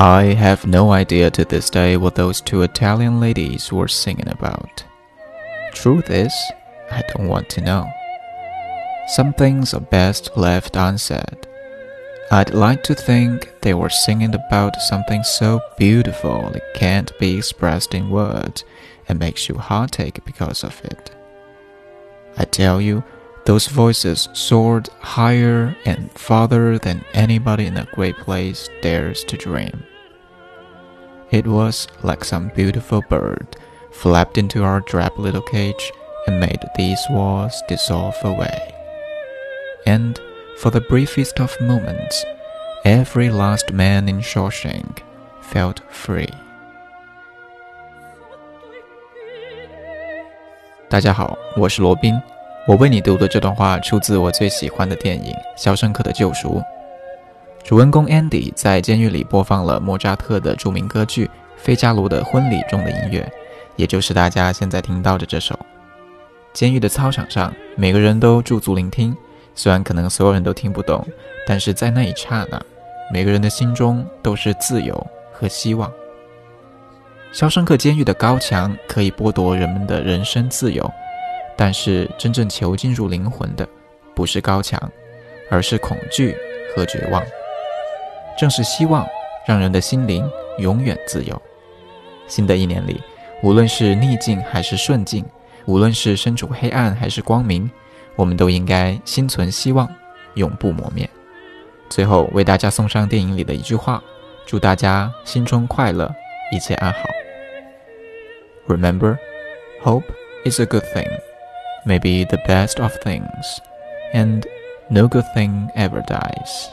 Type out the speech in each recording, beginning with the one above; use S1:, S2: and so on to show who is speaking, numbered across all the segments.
S1: I have no idea to this day what those two Italian ladies were singing about. Truth is, I don't want to know. Some things are best left unsaid. I'd like to think they were singing about something so beautiful it can't be expressed in words and makes you heartache because of it. I tell you, those voices soared higher and farther than anybody in a great place dares to dream. It was like some beautiful bird flapped into our drab little cage and made these walls dissolve away. And for the briefest of moments, every last man in Shawshank felt free. 大家好，我是罗宾。 我为你读的这段话出自我最喜欢的电影《肖申克的救赎》。主人公 Andy 在监狱里播放了莫扎特的著名歌剧《费加罗的婚礼》中的音乐，也就是大家现在听到的这首。监狱的操场上，每个人都驻足聆听。虽然可能所有人都听不懂，但是在那一刹那，每个人的心中都是自由和希望。肖申克监狱的高墙可以剥夺人们的人身自由，但是真正囚禁住灵魂的，不是高墙，而是恐惧和绝望。正是希望，让人的心灵永远自由。新的一年里，无论是逆境还是顺境，无论是身处黑暗还是光明。我们都应该心存希望，永不磨灭。最后为大家送上电影里的一句话：祝大家新春快乐，一切安好。Remember, hope is a good thing, maybe the best of things, and no good thing ever dies.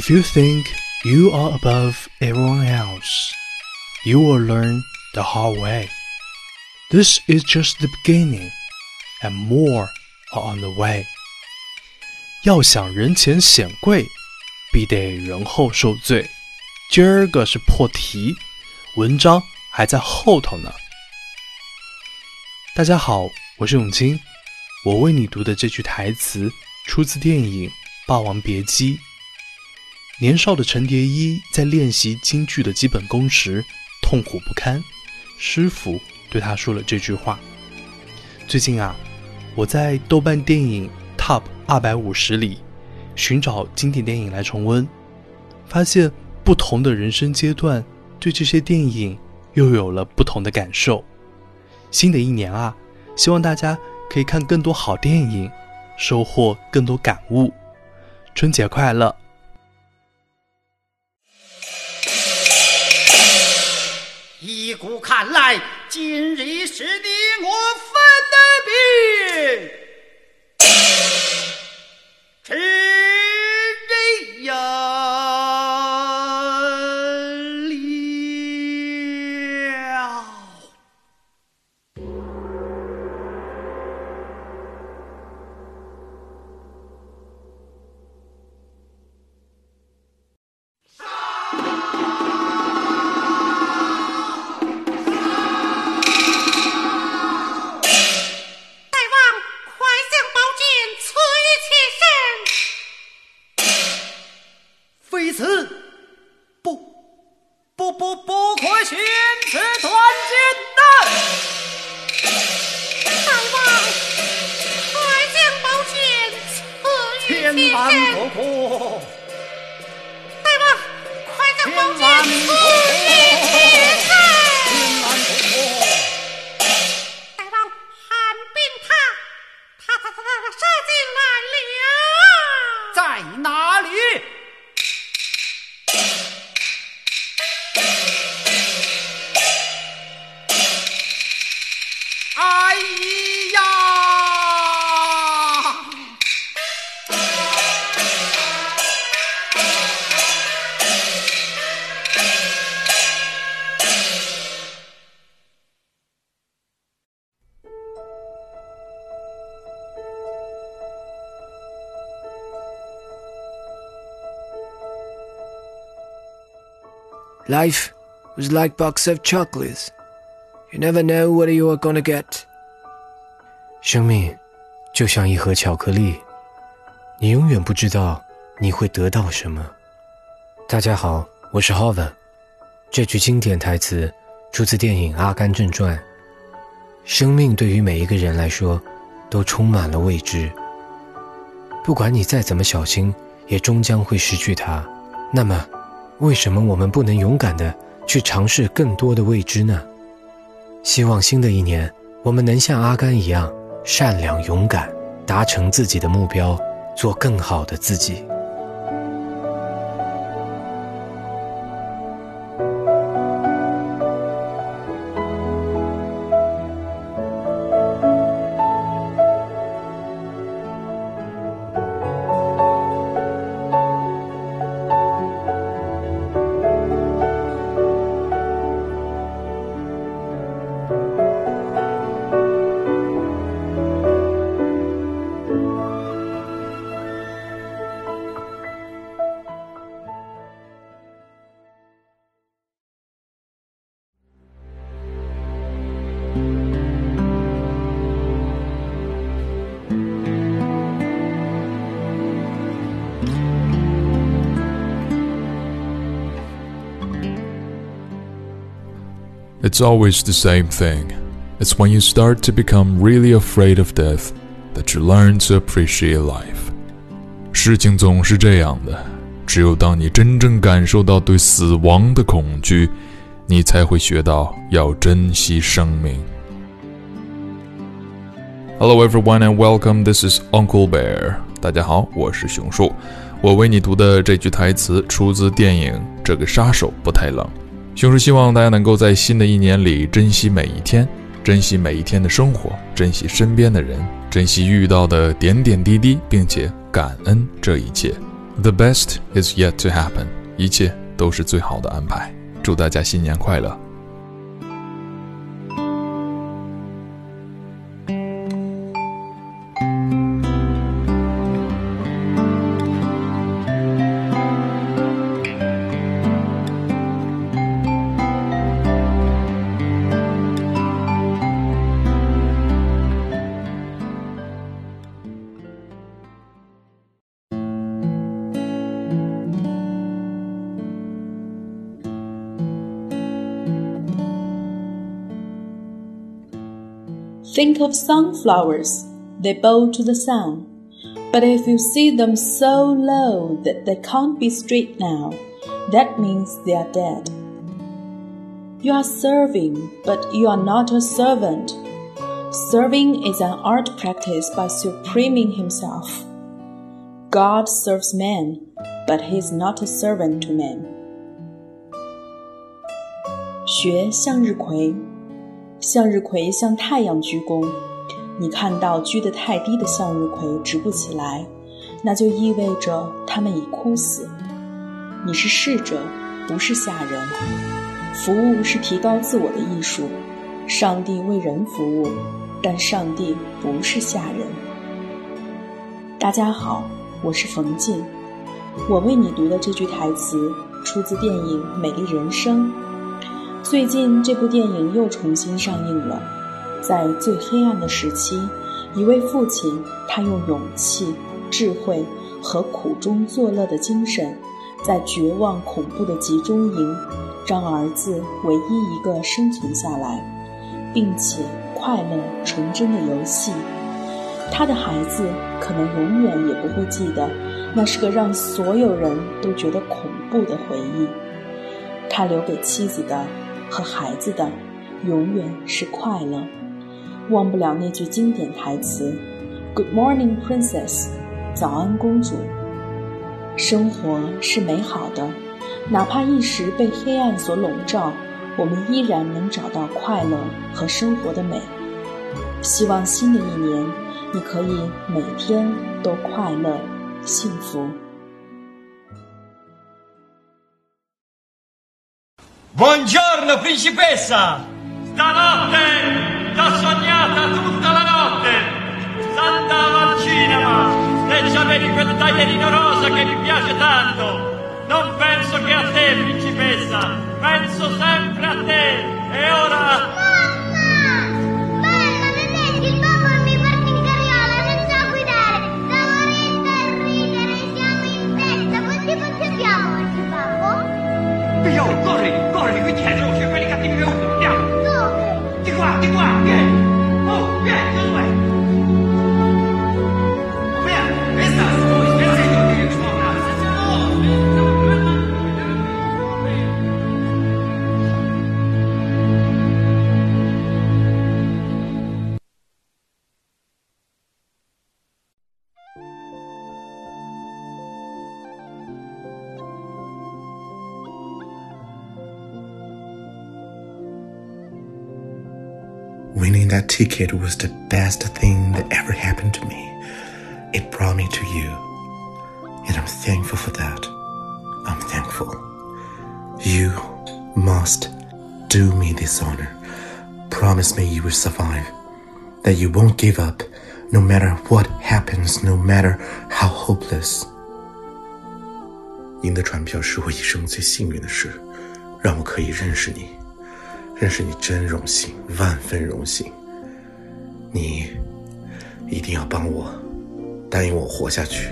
S2: If you think you are above everyone else, you will learn the hard way. This is just the beginning, and more are on the way. 要想人前显贵，必得人后受罪。今儿个是破题，文章还在后头呢。大家好，我是永清，我为你读的这句台词出自电影《霸王别姬》。年少的陈蝶衣在练习京剧的基本功时痛苦不堪，师傅对他说了这句话。最近啊，我在豆瓣电影 Top 二百五十里寻找经典电影来重温，发现不同的人生阶段对这些电影又有了不同的感受。新的一年啊，希望大家可以看更多好电影，收获更多感悟。春节快乐！
S3: 故看来，今日是你我分的别，
S4: Life was like box of chocolates. You never know what you are gonna get. 生命就像一盒巧克力，你永远不知道你会得到什么。大家好，我是 Hover。这句经典台词出自电影《阿甘正传》。生命对于每一个人来说，都充满了未知。不管你再怎么小心，也终将会失去它。那么，为什么我们不能勇敢的去尝试更多的未知呢？希望新的一年，我们能像阿甘一样善良勇敢，达成自己的目标，做更好的自己。
S5: It's always the same thing. It's when you start to become really afraid of death that you learn to appreciate life. 事情总是这样的，只有当你真正感受到对死亡的恐惧，你才会学到要珍惜生命。Hello everyone and welcome. This is Uncle Bear. 大家好，我是熊叔。我为你读的这句台词出自电影《这个杀手不太冷》。熊叔希望大家能够在新的一年里珍惜每一天，珍惜每一天的生活，珍惜身边的人，珍惜遇到的点点滴滴，并且感恩这一切。The best is yet to happen，一切都是最好的安排。祝大家新年快乐！
S6: Think of sunflowers. They bow to the sun. But if you see them so low that they can't be straight now, that means they are dead. You are serving, but you are not a servant. Serving is an art practice by supreming himself. God serves men, but he is not a servant to men. 学向日葵， 向日葵向太阳鞠躬。你看到鞠得太低的向日葵直不起来，那就意味着它们已枯死。你是侍者，不是下人。服务是提高自我的艺术。上帝为人服务，但上帝不是下人。大家好，我是冯静。我为你读的这句台词出自电影《美丽人生》。最近这部电影又重新上映了。在最黑暗的时期，一位父亲，他用勇气、智慧和苦中作乐的精神，在绝望恐怖的集中营，让儿子唯一一个生存下来，并且快乐纯真的游戏。他的孩子可能永远也不会记得，那是个让所有人都觉得恐怖的回忆。他留给妻子的和孩子的，永远是快乐。忘不了那句经典台词：“Good morning, princess。”早安，公主。生活是美好的，哪怕一时被黑暗所笼罩，我们依然能找到快乐和生活的美。希望新的一年，你可以每天都快乐、幸福。
S7: Buongiorno principessa! Stanotte t'ho sognata tutta la notte! S'andava al cinema e c'avevi quel taglierino rosa che mi piace tanto! Non penso che a te, principessa! Penso sempre a te! E ora...
S8: Winning that ticket was the best thing that ever happened to me. It brought me to you. And I'm thankful for that. I'm thankful. You must do me this honor. Promise me you will survive. That you won't give up, no matter what happens, no matter how hopeless. 赢得船票是我一生最幸运的事，让我可以认识你。 认识你真荣幸，万分荣幸。你一定要帮我，答应我活下去，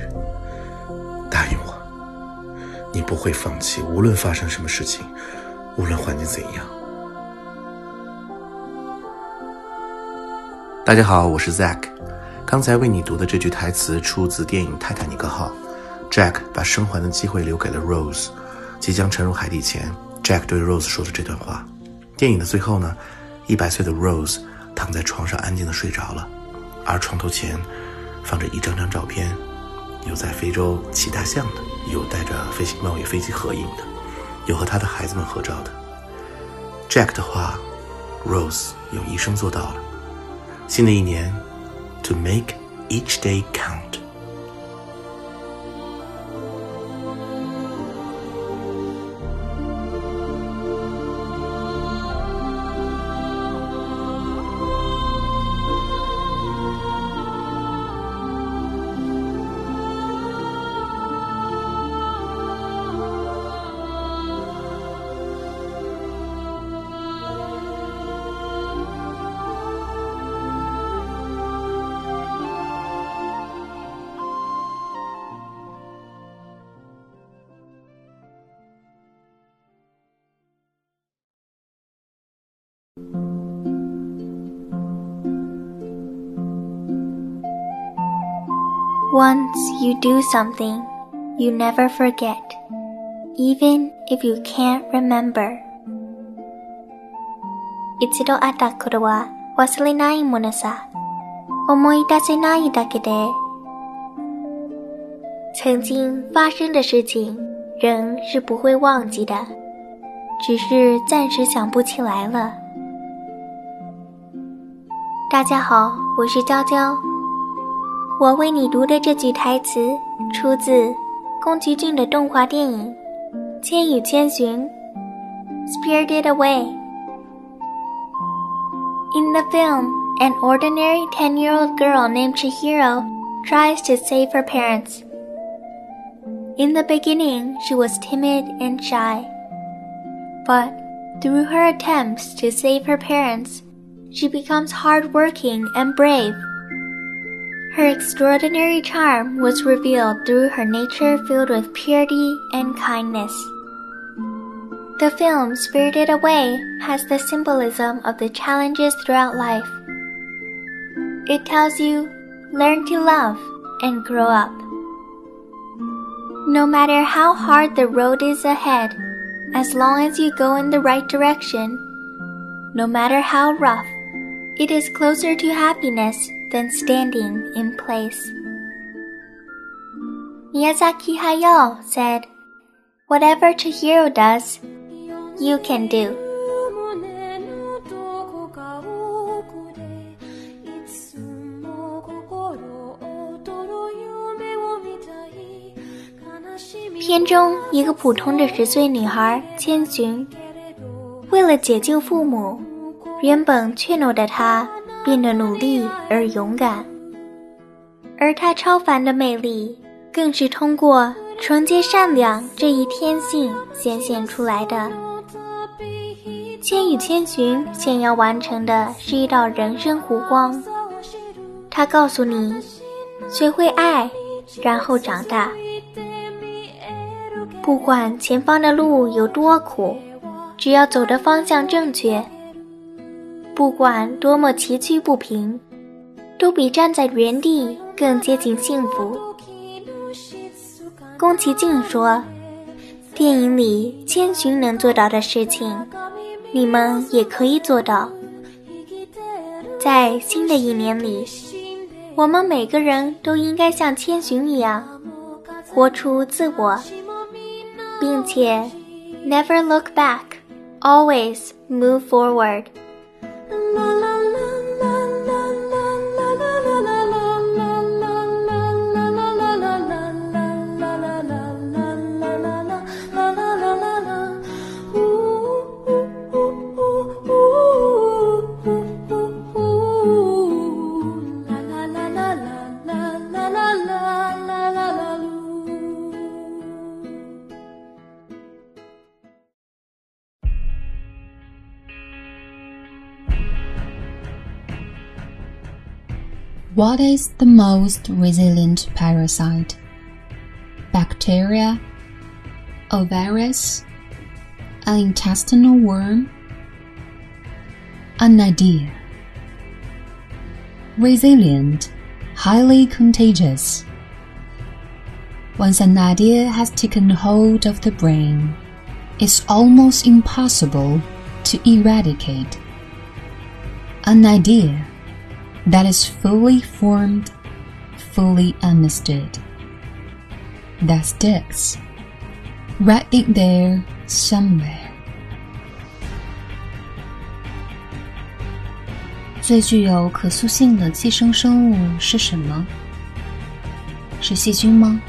S8: 答应我，你不会放弃，无论发生什么事情，无论环境怎样。大家好，我是 Zack。刚才为你读的这句台词出自电影《泰坦尼克号》。Jack 把生还的机会留给了 Rose。即将沉入海底前，Jack 对 Rose 说的这段话。电影的最后呢，一百岁的 Rose 躺在床上安静的睡着了，而床头前放着一张张照片，有在非洲骑大象的，有带着飞行贸易飞机合影的，有和他的孩子们合照的。Jack 的话，Rose 用一生做到了。新的一年，To make each day count。
S9: Once you do something, you never forget, even if you can't remember. 一度会ったことは忘れないものさ。思い出せないだけで。曾经发生的事情，人是不会忘记的，只是暂时想不起来了。大家好，我是娇娇。 我为你读的这句台词出自宫崎骏的动画电影《千与千寻》（Spirited Away）。In the film, an ordinary 10-year-old girl named Chihiro tries to save her parents. In the beginning, she was timid and shy. But through her attempts to save her parents, she becomes hardworking and brave. Her extraordinary charm was revealed through her nature filled with purity and kindness. The film Spirited Away has the symbolism of the challenges throughout life. It tells you, learn to love and grow up. No matter how hard the road is ahead, as long as you go in the right direction, no matter how rough, it is closer to happiness than standing in place. Miyazaki Hayao said, Whatever Chihiro does, you can do. Pian 片中，一个普通的十岁女孩千寻，为了解救父母，原本怯懦的她 变得努力而勇敢，而她超凡的魅力，更是通过纯洁善良这一天性显现出来的。千与千寻想要完成的是一道人生弧光，他告诉你，学会爱，然后长大。不管前方的路有多苦，只要走的方向正确，不管多么崎岖不平，都比站在原地更接近幸福。宫崎骏说：“电影里千寻能做到的事情，你们也可以做到。”在新的一年里，我们每个人都应该像千寻一样，活出自我。并且，never look back, always move forward.
S10: ，What is the most resilient parasite? Bacteria, a virus, an intestinal worm, an idea. Resilient, highly contagious. Once an idea has taken hold of the brain, it's almost impossible to eradicate. An idea that is fully formed, fully understood. That sticks. Right in there somewhere.
S11: 最具有可塑性的寄生生物是什么？是细菌吗？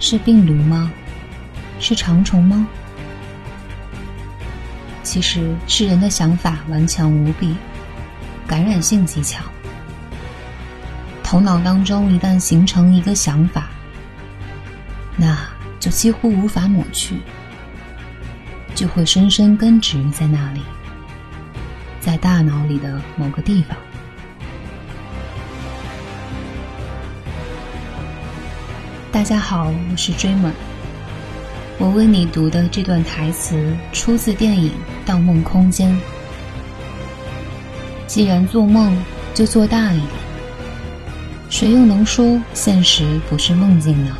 S11: 是病毒吗？是长虫吗？其实是人的想法顽强无比，感染性极强。头脑当中一旦形成一个想法，那就几乎无法抹去，就会深深根植在那里，在大脑里的某个地方。大家好，我是 Dreamer，我为你读的这段台词出自电影《盗梦空间》。既然做梦，就做大一点。谁又能说现实不是梦境呢？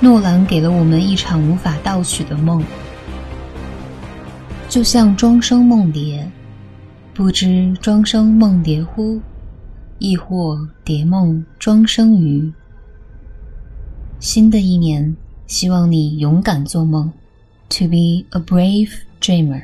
S11: 诺兰给了我们一场无法盗取的梦，就像庄生梦蝶，不知庄生梦蝶乎？亦或蝶梦庄生鱼？新的一年，希望你勇敢做梦，To be a brave dreamer。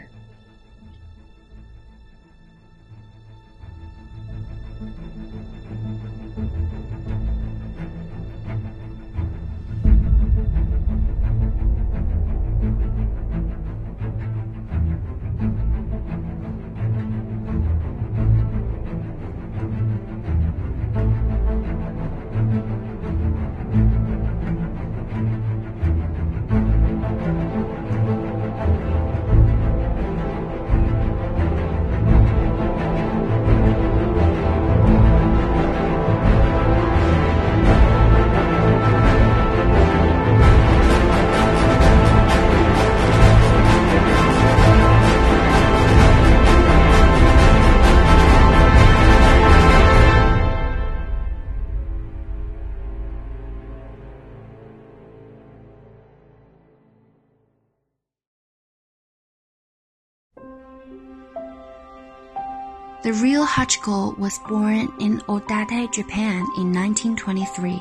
S12: The real Hachiko was born in Odate, Japan in 1923.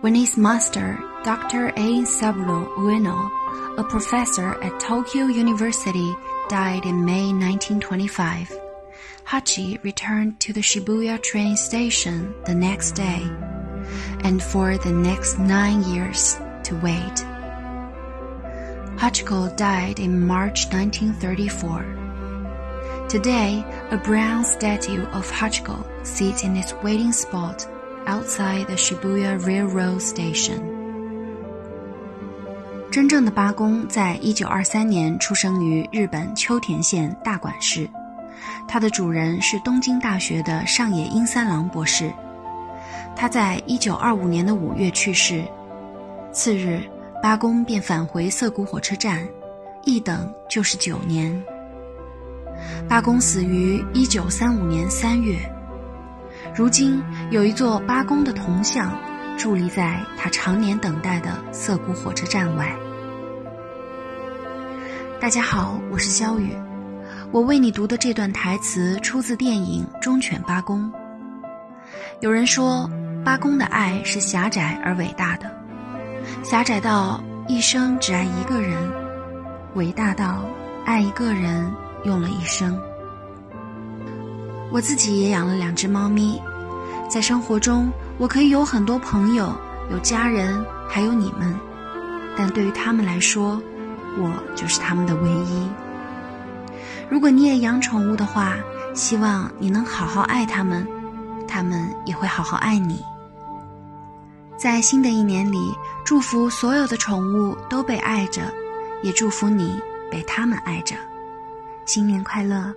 S12: When his master, Dr. A. Saburo Ueno, a professor at Tokyo University, died in May 1925, Hachi returned to the Shibuya train station the next day, and for the next nine years to wait. Hachiko died in March 1934. Today, a brown statue of Hachiko sits in its waiting spot outside the Shibuya Railroad Station. 真正的八公在一九二三年出生于日本秋田县大馆市，他的主人是东京大学的上野英三郎博士。他在一九二五年的五月去世，次日八公便返回涩谷火车站，一等就是九年。八公死于一九三五年三月，如今有一座八公的铜像。伫立在他常年等待的涩谷火车站外。大家好，我是肖雨，我为你读的这段台词出自电影《忠犬八公》。有人说，八公的爱是狭窄而伟大的，狭窄到一生只爱一个人，伟大到爱一个人用了一生。我自己也养了两只猫咪，在生活中。我可以有很多朋友，有家人，还有你们，但对于他们来说，我就是他们的唯一。如果你也养宠物的话，希望你能好好爱它们，它们也会好好爱你。在新的一年里，祝福所有的宠物都被爱着，也祝福你被他们爱着。新年快乐！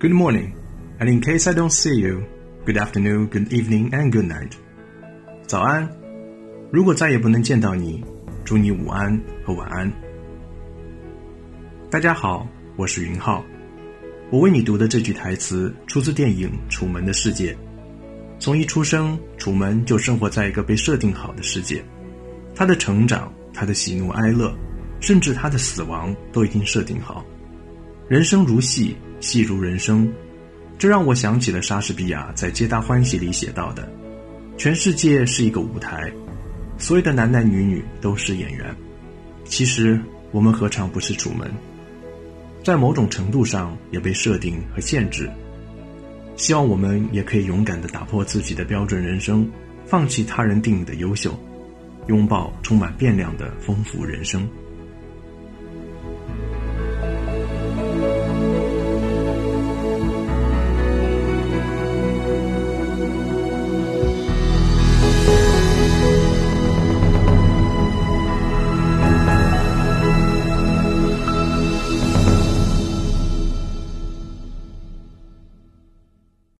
S13: Good morning, and in case I don't see you, good afternoon, good evening, and good night. 早安， 如果再也不能见到你，祝你午安和晚安。大家好，我是云浩。我为你读的这句台词出自电影《楚门的世界》。从一出生，楚门就生活在一个被设定好的世界，他的成长、他的喜怒哀乐，甚至他的死亡，都已经设定好。人生如戏。戏如人生，这让我想起了莎士比亚在《皆大欢喜》里写到的：“全世界是一个舞台，所有的男男女女都是演员。”其实我们何尝不是楚门？在某种程度上也被设定和限制。希望我们也可以勇敢地打破自己的标准人生，放弃他人定义的优秀，拥抱充满变量的丰富人生。